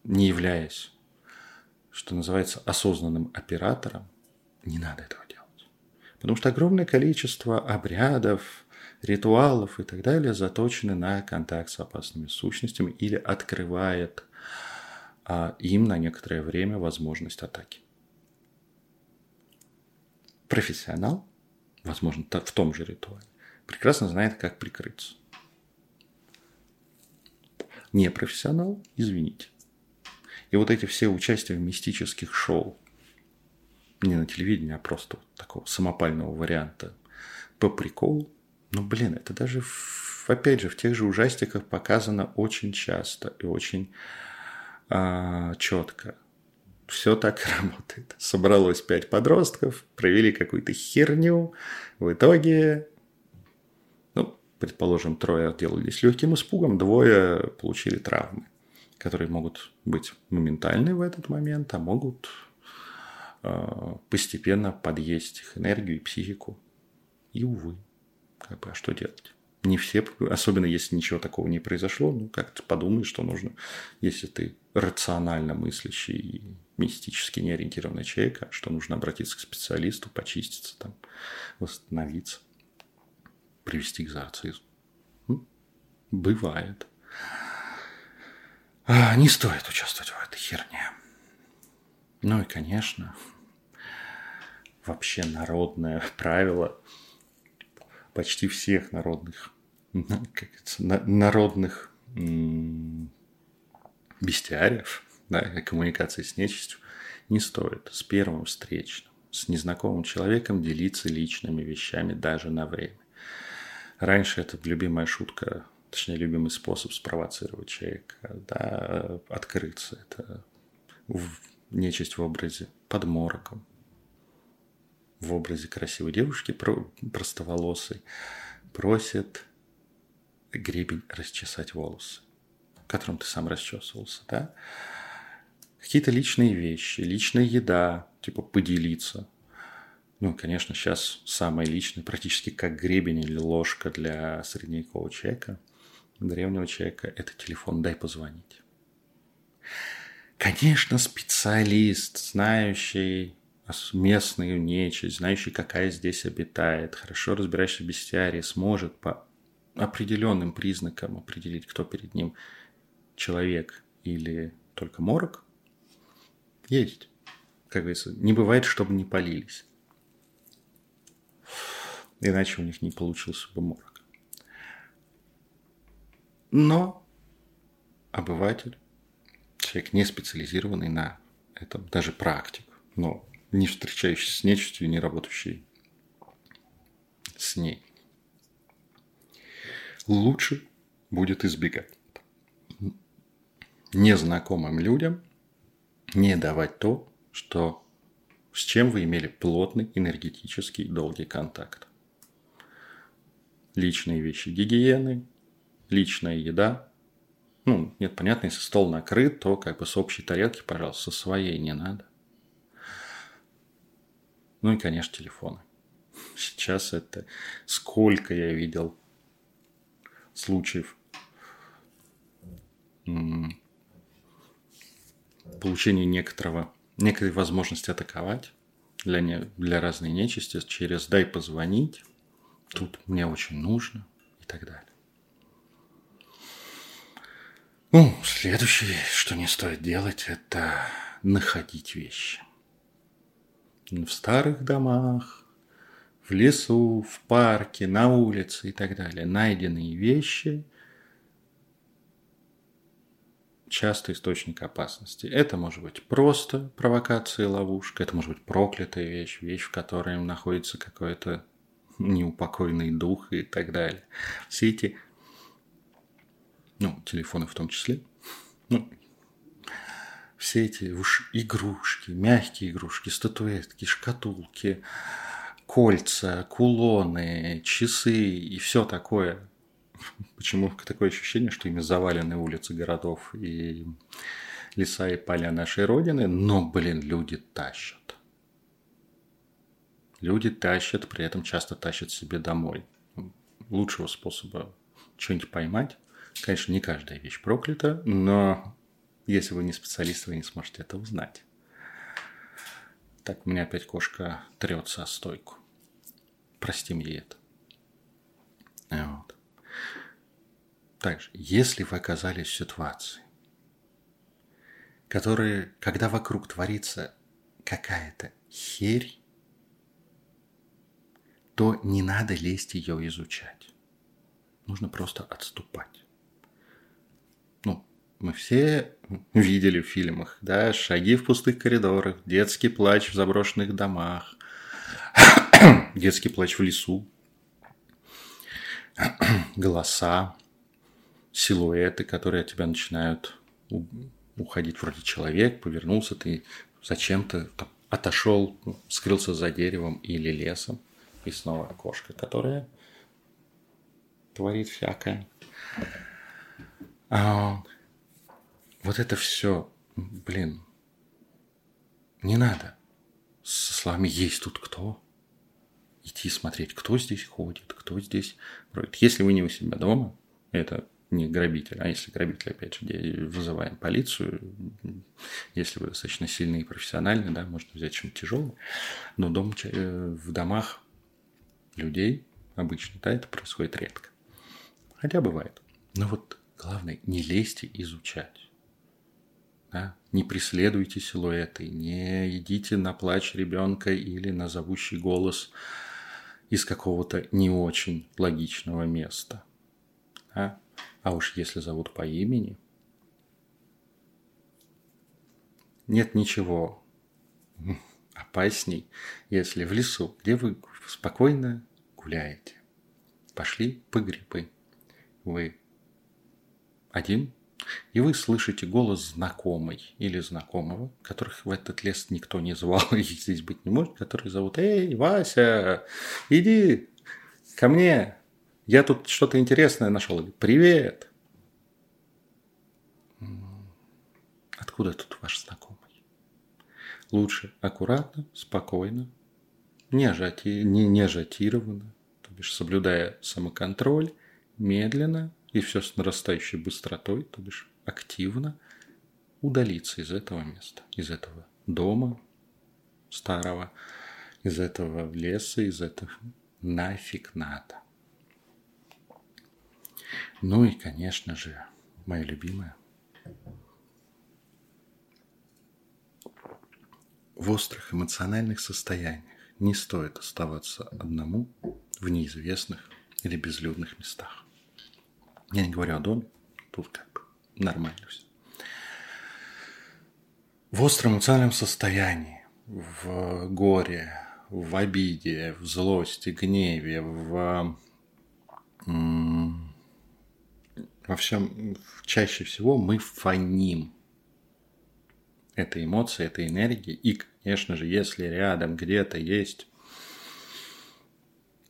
не являясь, что называется, осознанным оператором, не надо этого. Потому что огромное количество обрядов, ритуалов и так далее заточены на контакт с опасными сущностями или открывает а, им на некоторое время возможность атаки. Профессионал, возможно, в том же ритуале, прекрасно знает, как прикрыться. Непрофессионал, извините. И вот эти все участия в мистических шоу, не на телевидении, а просто вот такого самопального варианта по приколу, ну, блин, это даже, в, опять же, в тех же ужастиках показано очень часто и очень а, четко. Все так <laughs> работает. Собралось пять подростков, провели какую-то херню. В итоге, ну, предположим, трое отделались легким испугом, двое получили травмы которые могут быть моментальны в этот момент, а могут постепенно подъесть их энергию и психику. И, увы, как бы, а что делать? Не все, особенно если ничего такого не произошло, ну, как то подумаешь, что нужно, если ты рационально мыслящий и мистически неориентированный человек, а что нужно обратиться к специалисту, почиститься там, восстановиться, привести к экзорцизму. Бывает. А, не стоит участвовать в этой херне. Ну и, конечно, вообще народное <laughs> правило почти всех народных, <laughs> как это, народных бестиариев, да, коммуникации с нечистью, не стоит с первым встречным, с незнакомым человеком делиться личными вещами даже на время. Раньше это любимая шутка точнее, любимый способ спровоцировать человека, да, открыться. Это нечисть в образе под мороком, в образе красивой девушки, про, простоволосой, просит гребень расчесать волосы, которым ты сам расчесывался, да? Какие-то личные вещи, личная еда, типа поделиться. Ну, конечно, сейчас самое личное, практически как гребень или ложка для средневекового человека – древнего человека – это телефон «дай позвонить». Конечно, специалист, знающий местную нечисть, знающий, какая здесь обитает, хорошо разбирающийся в бестиарии, сможет по определенным признакам определить, кто перед ним человек или только морок. Есть. Как говорится, не бывает, чтобы не полились. Иначе у них не получился бы морок. Но обыватель, человек не специализированный на этом, даже практик, но не встречающийся с нечистью, не работающий с ней, лучше будет избегать незнакомым людям не давать то, что, с чем вы имели плотный энергетический долгий контакт. Личные вещи гигиены, личная еда. Ну, нет, понятно, если стол накрыт, то как бы с общей тарелки, пожалуйста, со своей не надо. Ну и, конечно, телефоны. Сейчас это... Сколько я видел случаев получения некоторого, некоторой возможности атаковать для, не, для разной нечисти через «дай позвонить», «тут мне очень нужно» и так далее. Ну, следующее, что не стоит делать, это находить вещи. В старых домах, в лесу, в парке, на улице и так далее. Найденные вещи часто источник опасности. Это может быть просто провокация, ловушка, это может быть проклятая вещь, вещь, в которой находится какой-то неупокойный дух и так далее. Все эти, ну, телефоны в том числе, ну, все эти уж игрушки, мягкие игрушки, статуэтки, шкатулки, кольца, кулоны, часы и все такое – Почему такое ощущение, что ими завалены улицы городов и леса и поля нашей Родины, но, блин, люди тащат. Люди тащат, при этом часто тащат себе домой. Лучшего способа что-нибудь поймать. Конечно, не каждая вещь проклята, но если вы не специалист, вы не сможете это узнать. Так, у меня опять кошка трется о стойку. Простим ей это. Вот. Также, если вы оказались в ситуации, которые, когда вокруг творится какая-то херь, то не надо лезть ее изучать. Нужно просто отступать. Мы все видели в фильмах, да, шаги в пустых коридорах, детский плач в заброшенных домах, <coughs> детский плач в лесу, <coughs> голоса, силуэты, которые от тебя начинают уходить. Вроде человек, повернулся, ты зачем-то отошел, скрылся за деревом или лесом. И снова кошка, которая творит всякое. Вот это все, блин, не надо со словами «есть тут кто?» идти смотреть, кто здесь ходит, кто здесь бродит. Если вы не у себя дома, это не грабитель, а если грабитель, опять же, вызываем полицию, если вы достаточно сильный и профессиональный, да, можно взять чем-то тяжелое, но дом, э, в домах людей обычно, да, это происходит редко. Хотя бывает. Но вот главное, не лезьте изучать. Да? Не преследуйте силуэты, не идите на плач ребенка или на зовущий голос из какого-то не очень логичного места. Да? А уж если зовут по имени, нет ничего опасней, если в лесу, где вы спокойно гуляете, пошли по грибы, вы один, и вы слышите голос знакомый или знакомого, которых в этот лес никто не звал, <laughs> и здесь быть не может, который зовут «Эй, Вася, иди ко мне, я тут что-то интересное нашел. Привет. Откуда тут ваш знакомый? Лучше аккуратно, спокойно, не, ажати, не, не ажатированно, то бишь соблюдая самоконтроль, медленно и все с нарастающей быстротой, то бишь активно удалиться из этого места, из этого дома старого, из этого леса, из этого нафиг надо. Ну и, конечно же, моя любимая. В острых эмоциональных состояниях не стоит оставаться одному в неизвестных или безлюдных местах. Я не говорю о доме, тут как бы нормально все. В остром эмоциональном состоянии, в горе, в обиде, в злости, гневе, в во всем, чаще всего мы фоним этой эмоции, этой энергии. И, конечно же, если рядом где-то есть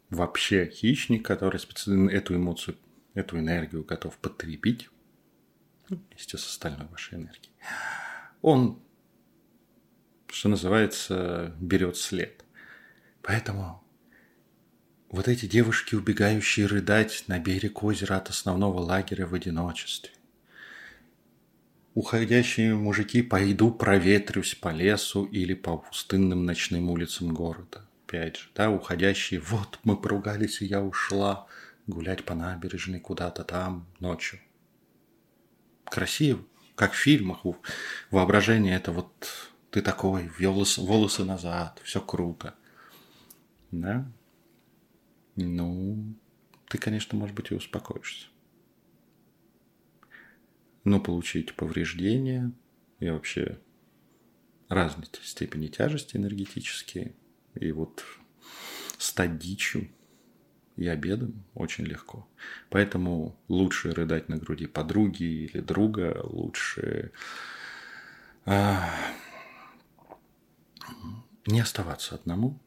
вообще хищник, который специально эту эмоцию, эту энергию готов потребить, ну, вместе с остальной вашей энергией, он, что называется, берет след. Поэтому вот эти девушки, убегающие рыдать на берег озера от основного лагеря в одиночестве. Уходящие мужики «пойду проветрюсь по лесу или по пустынным ночным улицам города». Опять же, да, уходящие «вот мы поругались, и я ушла гулять по набережной куда-то там ночью». красиво, как в фильмах. Воображение это вот ты такой, волосы, волосы назад, все круто. Да? Ну, ты, конечно, может быть, и успокоишься. Но получить повреждения и вообще разной степени тяжести энергетические, и вот стать и обедом очень легко. Поэтому лучше рыдать на груди подруги или друга, лучше а, не оставаться одному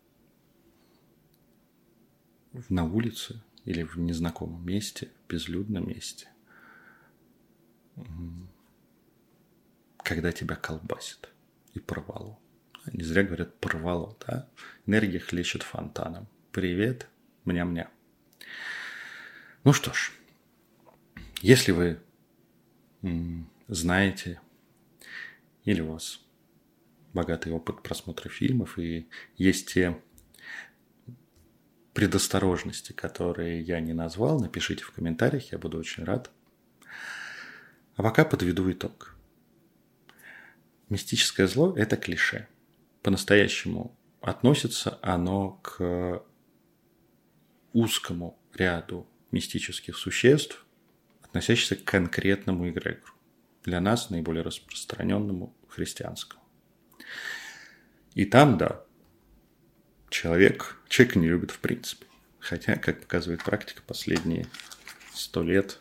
на улице или в незнакомом месте, в безлюдном месте, когда тебя колбасит и порвало. Не зря говорят порвало, да? Энергия хлещет фонтаном. Привет, мня-мня. Ну что ж, если вы знаете или у вас богатый опыт просмотра фильмов и есть те предосторожности, которые я не назвал, напишите в комментариях, я буду очень рад. А пока подведу итог. Мистическое зло – это клише. По-настоящему относится оно к узкому ряду мистических существ, относящихся к конкретному эгрегору. Для нас наиболее распространенному христианскому. И там, да, человек, человек не любит в принципе. Хотя, как показывает практика, последние сто лет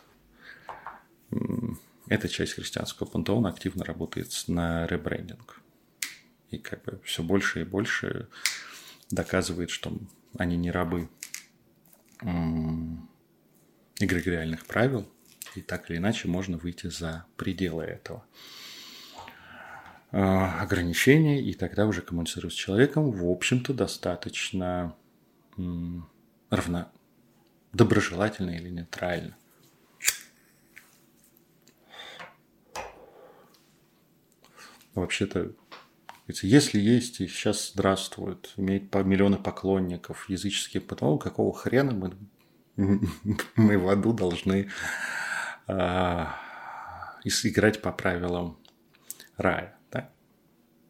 эта часть христианского пантеона активно работает на ребрендинг. И как бы все больше и больше доказывает, что они не рабы эгрегориальных правил, и так или иначе можно выйти за пределы этого а, ограничения, и тогда уже коммуницировать с человеком, в общем-то, достаточно равно, доброжелательно или нейтрально. Вообще-то, если есть и сейчас здравствует, имеет миллионы поклонников языческих, потому какого хрена мы <laughs> мы в аду должны э, играть по правилам рая. Да?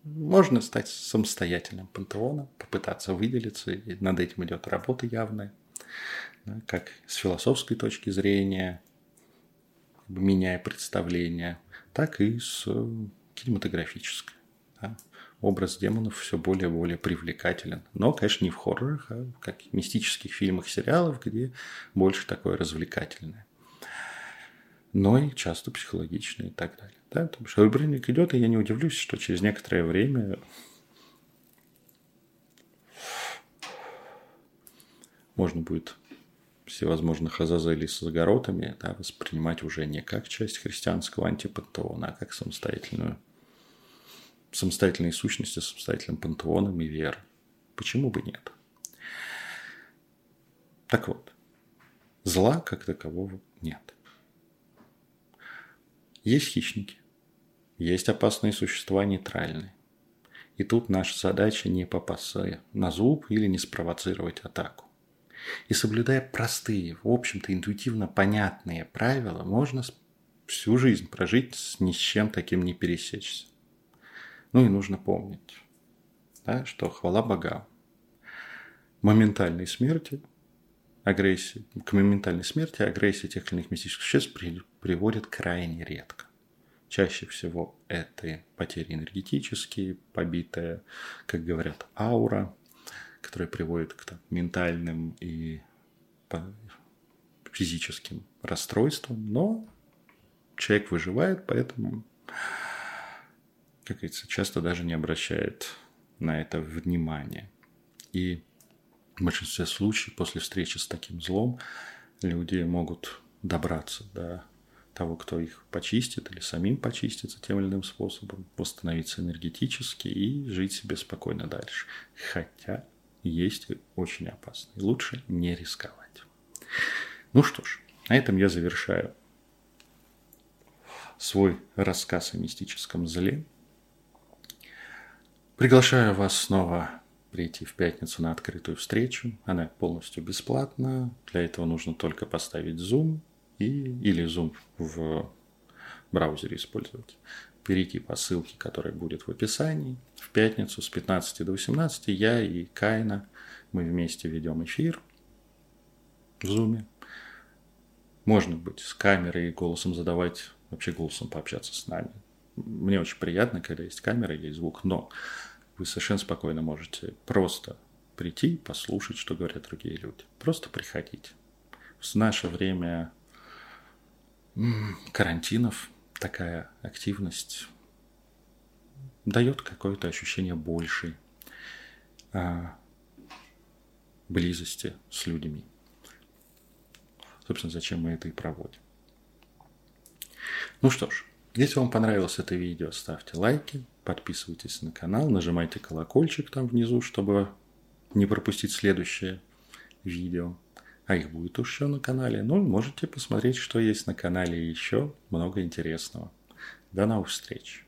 Можно стать самостоятельным пантеоном, попытаться выделиться, и над этим идет работа явная, да, как с философской точки зрения, меняя представление, так и с кинематографической. Да? Образ демонов все более и более привлекателен. Но, конечно, не в хоррорах, а как в мистических фильмах, сериалах, где больше такое развлекательное. Но и часто психологичное и так далее. Да? То есть выборник идет, и я не удивлюсь, что через некоторое время можно будет всевозможных Азазелей с загородами да, воспринимать уже не как часть христианского антипантеона, а как самостоятельную самостоятельные сущности, самостоятельным пантеоном и верой. Почему бы нет? Так вот, зла как такового нет. Есть хищники, есть опасные существа нейтральные. И тут наша задача не попасться на зуб или не спровоцировать атаку. И соблюдая простые, в общем-то интуитивно понятные правила, можно всю жизнь прожить с ни с чем таким не пересечься. Ну и нужно помнить, да, что хвала богам. Моментальной смерти, агрессии, к моментальной смерти агрессия тех или иных мистических существ при, приводит крайне редко. Чаще всего это потери энергетические, побитая, как говорят, аура, которая приводит к там, ментальным и физическим расстройствам, но человек выживает, поэтому как говорится, часто даже не обращает на это внимания. И в большинстве случаев после встречи с таким злом люди могут добраться до того, кто их почистит или самим почиститься тем или иным способом, восстановиться энергетически и жить себе спокойно дальше. Хотя есть очень опасно. И лучше не рисковать. Ну что ж, на этом я завершаю свой рассказ о мистическом зле. Приглашаю вас снова прийти в пятницу на открытую встречу. Она полностью бесплатна. Для этого нужно только поставить Zoom и, или Zoom в браузере использовать, перейти по ссылке, которая будет в описании. В пятницу с 15 до 18 я и Кайна, мы вместе ведем эфир в Zoom. Можно быть с камерой и голосом задавать, вообще голосом пообщаться с нами. Мне очень приятно, когда есть камера и есть звук, но вы совершенно спокойно можете просто прийти, послушать, что говорят другие люди. Просто приходите. В наше время карантинов такая активность дает какое-то ощущение большей а, близости с людьми. Собственно, зачем мы это и проводим. Ну что ж, если вам понравилось это видео, ставьте лайки, подписывайтесь на канал, нажимайте колокольчик там внизу, чтобы не пропустить следующее видео. А их будет еще на канале. Ну, можете посмотреть, что есть на канале еще. Много интересного. До новых встреч.